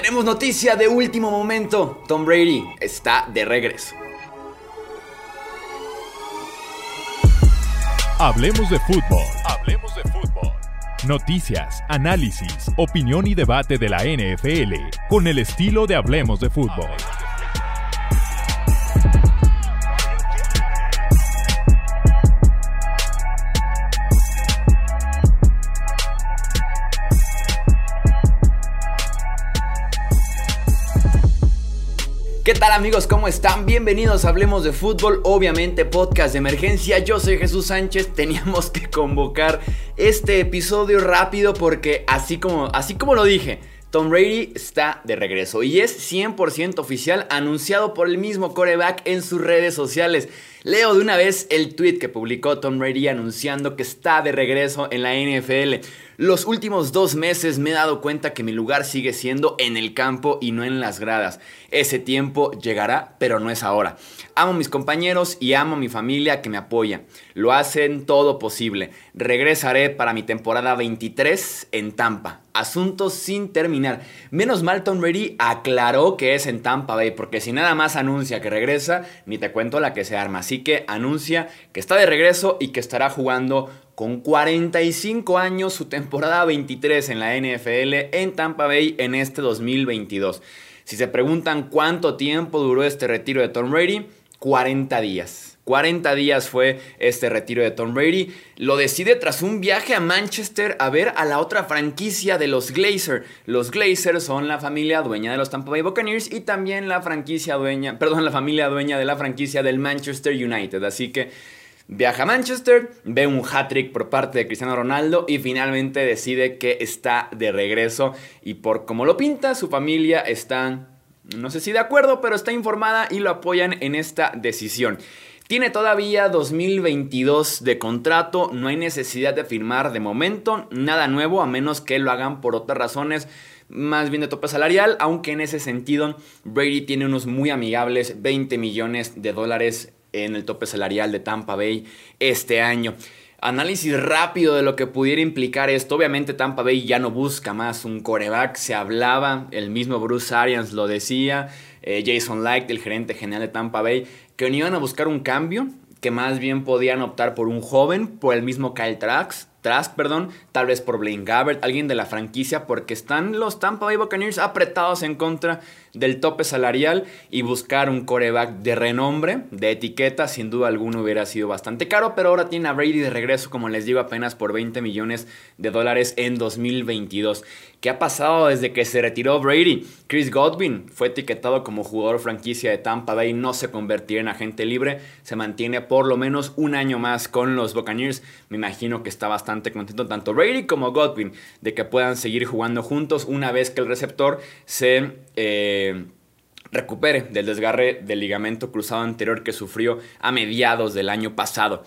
Tenemos noticia de último momento. Tom Brady está de regreso. Hablemos de fútbol. Hablemos de fútbol. Noticias, análisis, opinión y debate de la NFL con el estilo de Hablemos de fútbol. ¿Qué tal amigos? ¿Cómo están? Bienvenidos a Hablemos de Fútbol, obviamente podcast de emergencia. Yo soy Jesús Sánchez. Teníamos que convocar este episodio rápido porque así como, así como lo dije, Tom Brady está de regreso y es 100% oficial anunciado por el mismo coreback en sus redes sociales. Leo de una vez el tweet que publicó Tom Brady anunciando que está de regreso en la NFL. Los últimos dos meses me he dado cuenta que mi lugar sigue siendo en el campo y no en las gradas. Ese tiempo llegará, pero no es ahora. Amo a mis compañeros y amo a mi familia que me apoya. Lo hacen todo posible. Regresaré para mi temporada 23 en Tampa. Asuntos sin terminar. Menos mal Tom Brady aclaró que es en Tampa Bay, porque si nada más anuncia que regresa, ni te cuento la que se arma. Así que anuncia que está de regreso y que estará jugando con 45 años su temporada 23 en la NFL en Tampa Bay en este 2022. Si se preguntan cuánto tiempo duró este retiro de Tom Brady, 40 días. 40 días fue este retiro de Tom Brady. Lo decide tras un viaje a Manchester a ver a la otra franquicia de los Glazer. Los Glazer son la familia dueña de los Tampa Bay Buccaneers y también la franquicia dueña, perdón, la familia dueña de la franquicia del Manchester United. Así que Viaja a Manchester, ve un hat-trick por parte de Cristiano Ronaldo y finalmente decide que está de regreso y por como lo pinta, su familia está, no sé si de acuerdo, pero está informada y lo apoyan en esta decisión. Tiene todavía 2022 de contrato, no hay necesidad de firmar de momento, nada nuevo a menos que lo hagan por otras razones más bien de tope salarial, aunque en ese sentido Brady tiene unos muy amigables 20 millones de dólares en el tope salarial de Tampa Bay este año. Análisis rápido de lo que pudiera implicar esto. Obviamente Tampa Bay ya no busca más un coreback. Se hablaba, el mismo Bruce Arians lo decía, eh, Jason Light, el gerente general de Tampa Bay, que no iban a buscar un cambio, que más bien podían optar por un joven, por el mismo Kyle Trax, Trask, perdón, tal vez por Blaine Gabbert, alguien de la franquicia, porque están los Tampa Bay Buccaneers apretados en contra del tope salarial y buscar un coreback de renombre, de etiqueta, sin duda alguna hubiera sido bastante caro, pero ahora tiene a Brady de regreso, como les digo, apenas por 20 millones de dólares en 2022. ¿Qué ha pasado desde que se retiró Brady? Chris Godwin fue etiquetado como jugador franquicia de Tampa Bay, no se convertirá en agente libre, se mantiene por lo menos un año más con los Buccaneers. Me imagino que está bastante contento tanto Brady como Godwin de que puedan seguir jugando juntos una vez que el receptor se... Eh, recupere del desgarre del ligamento cruzado anterior que sufrió a mediados del año pasado.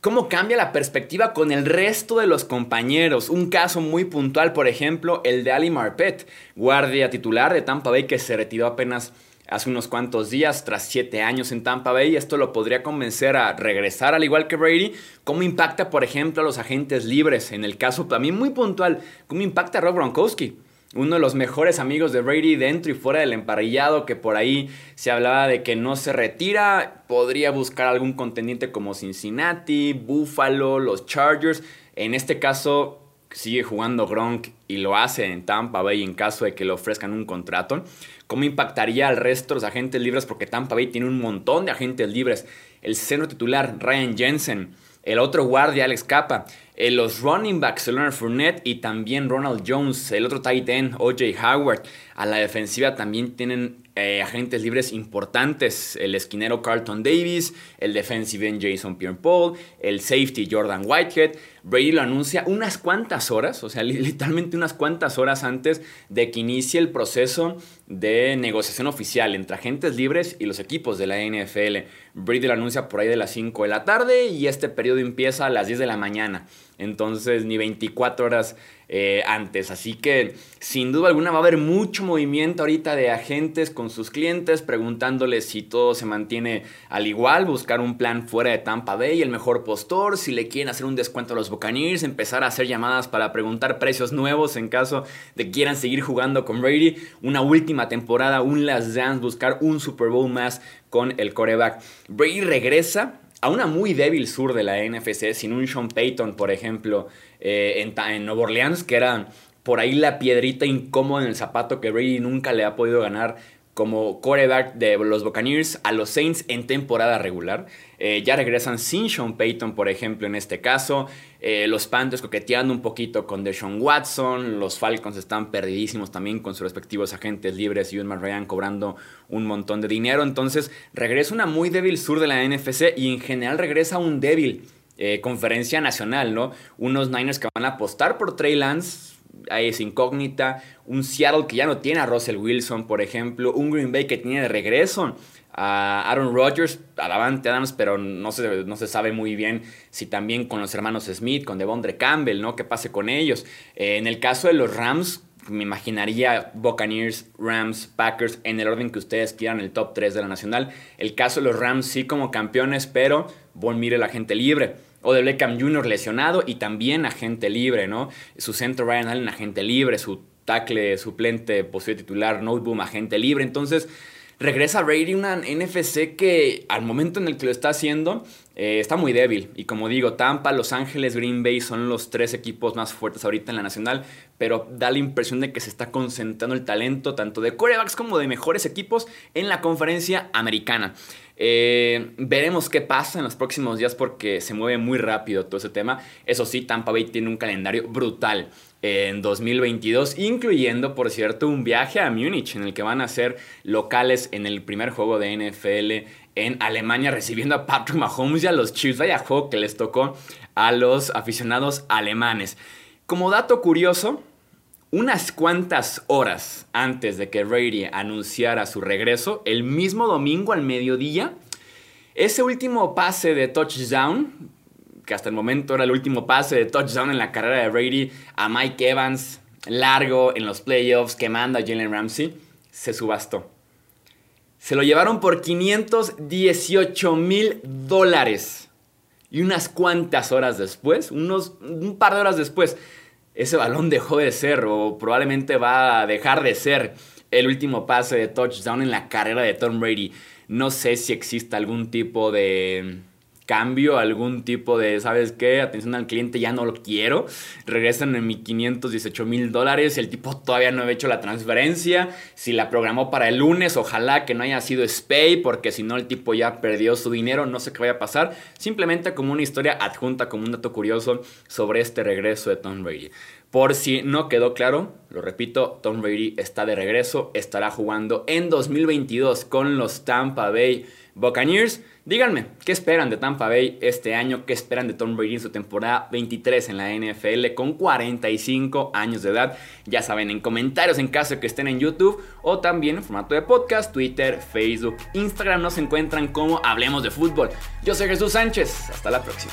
¿Cómo cambia la perspectiva con el resto de los compañeros? Un caso muy puntual, por ejemplo, el de Ali Marpet, guardia titular de Tampa Bay que se retiró apenas hace unos cuantos días tras siete años en Tampa Bay. Esto lo podría convencer a regresar al igual que Brady. ¿Cómo impacta, por ejemplo, a los agentes libres? En el caso también muy puntual, ¿cómo impacta a Rob Gronkowski? Uno de los mejores amigos de Brady dentro y fuera del emparrillado, que por ahí se hablaba de que no se retira, podría buscar algún contendiente como Cincinnati, Buffalo, los Chargers. En este caso sigue jugando Gronk y lo hace en Tampa Bay en caso de que le ofrezcan un contrato. ¿Cómo impactaría al resto de los agentes libres? Porque Tampa Bay tiene un montón de agentes libres. El centro titular, Ryan Jensen. El otro guardia, Alex Capa. Eh, los running backs, Leonard Fournette y también Ronald Jones. El otro tight end, O.J. Howard. A la defensiva también tienen eh, agentes libres importantes. El esquinero Carlton Davis, el defensive end Jason Pierre-Paul, el safety Jordan Whitehead. Brady lo anuncia unas cuantas horas, o sea, literalmente unas cuantas horas antes de que inicie el proceso de negociación oficial entre agentes libres y los equipos de la NFL. Brady lo anuncia por ahí de las 5 de la tarde y este periodo empieza a las 10 de la mañana. Entonces ni 24 horas eh, antes. Así que sin duda alguna va a haber mucho movimiento ahorita de agentes con sus clientes preguntándoles si todo se mantiene al igual, buscar un plan fuera de Tampa Bay, el mejor postor, si le quieren hacer un descuento a los Buccaneers, empezar a hacer llamadas para preguntar precios nuevos en caso de que quieran seguir jugando con Brady, una última temporada, un last dance, buscar un Super Bowl más con el coreback. Brady regresa a una muy débil sur de la NFC, sin un Sean Payton, por ejemplo, eh, en, en Nueva Orleans, que era por ahí la piedrita incómoda en el zapato que Brady nunca le ha podido ganar como coreback de los Buccaneers a los Saints en temporada regular. Eh, ya regresan sin Sean Payton, por ejemplo, en este caso. Eh, los Panthers coqueteando un poquito con Deshaun Watson. Los Falcons están perdidísimos también con sus respectivos agentes libres y un Ryan cobrando un montón de dinero. Entonces regresa una muy débil sur de la NFC y en general regresa un débil eh, conferencia nacional, ¿no? Unos Niners que van a apostar por Trey Lance ahí es incógnita. Un Seattle que ya no tiene a Russell Wilson, por ejemplo. Un Green Bay que tiene de regreso a Aaron Rodgers, a Davante Adams, pero no se, no se sabe muy bien si también con los hermanos Smith, con Devondre Campbell, ¿no? ¿Qué pase con ellos? Eh, en el caso de los Rams, me imaginaría Buccaneers, Rams, Packers, en el orden que ustedes quieran, el top 3 de la nacional. El caso de los Rams sí como campeones, pero Von Mire la gente libre. O de Beckham Jr. lesionado y también agente libre, ¿no? Su centro Ryan Allen agente libre, su tackle suplente, posible titular, Noteboom agente libre. Entonces regresa Brady una NFC que al momento en el que lo está haciendo eh, está muy débil. Y como digo, Tampa, Los Ángeles, Green Bay son los tres equipos más fuertes ahorita en la nacional, pero da la impresión de que se está concentrando el talento tanto de corebacks como de mejores equipos en la conferencia americana. Eh, veremos qué pasa en los próximos días porque se mueve muy rápido todo ese tema. Eso sí, Tampa Bay tiene un calendario brutal en 2022, incluyendo, por cierto, un viaje a Múnich en el que van a ser locales en el primer juego de NFL en Alemania recibiendo a Patrick Mahomes y a los Chiefs. Vaya juego que les tocó a los aficionados alemanes. Como dato curioso, unas cuantas horas antes de que Brady anunciara su regreso, el mismo domingo al mediodía, ese último pase de touchdown, que hasta el momento era el último pase de touchdown en la carrera de Brady a Mike Evans, largo en los playoffs, que manda a Jalen Ramsey, se subastó. Se lo llevaron por 518 mil dólares. Y unas cuantas horas después, unos, un par de horas después, ese balón dejó de ser o probablemente va a dejar de ser el último pase de touchdown en la carrera de Tom Brady. No sé si existe algún tipo de cambio, algún tipo de, ¿sabes qué? Atención al cliente, ya no lo quiero. Regresan en mi 518 mil dólares. El tipo todavía no ha hecho la transferencia. Si la programó para el lunes, ojalá que no haya sido Spay, porque si no, el tipo ya perdió su dinero. No sé qué vaya a pasar. Simplemente como una historia adjunta, como un dato curioso sobre este regreso de Tom Brady. Por si no quedó claro, lo repito, Tom Brady está de regreso, estará jugando en 2022 con los Tampa Bay Buccaneers. Díganme, ¿qué esperan de Tampa Bay este año? ¿Qué esperan de Tom Brady en su temporada 23 en la NFL con 45 años de edad? Ya saben, en comentarios en caso de que estén en YouTube o también en formato de podcast, Twitter, Facebook, Instagram nos encuentran como Hablemos de Fútbol. Yo soy Jesús Sánchez, hasta la próxima.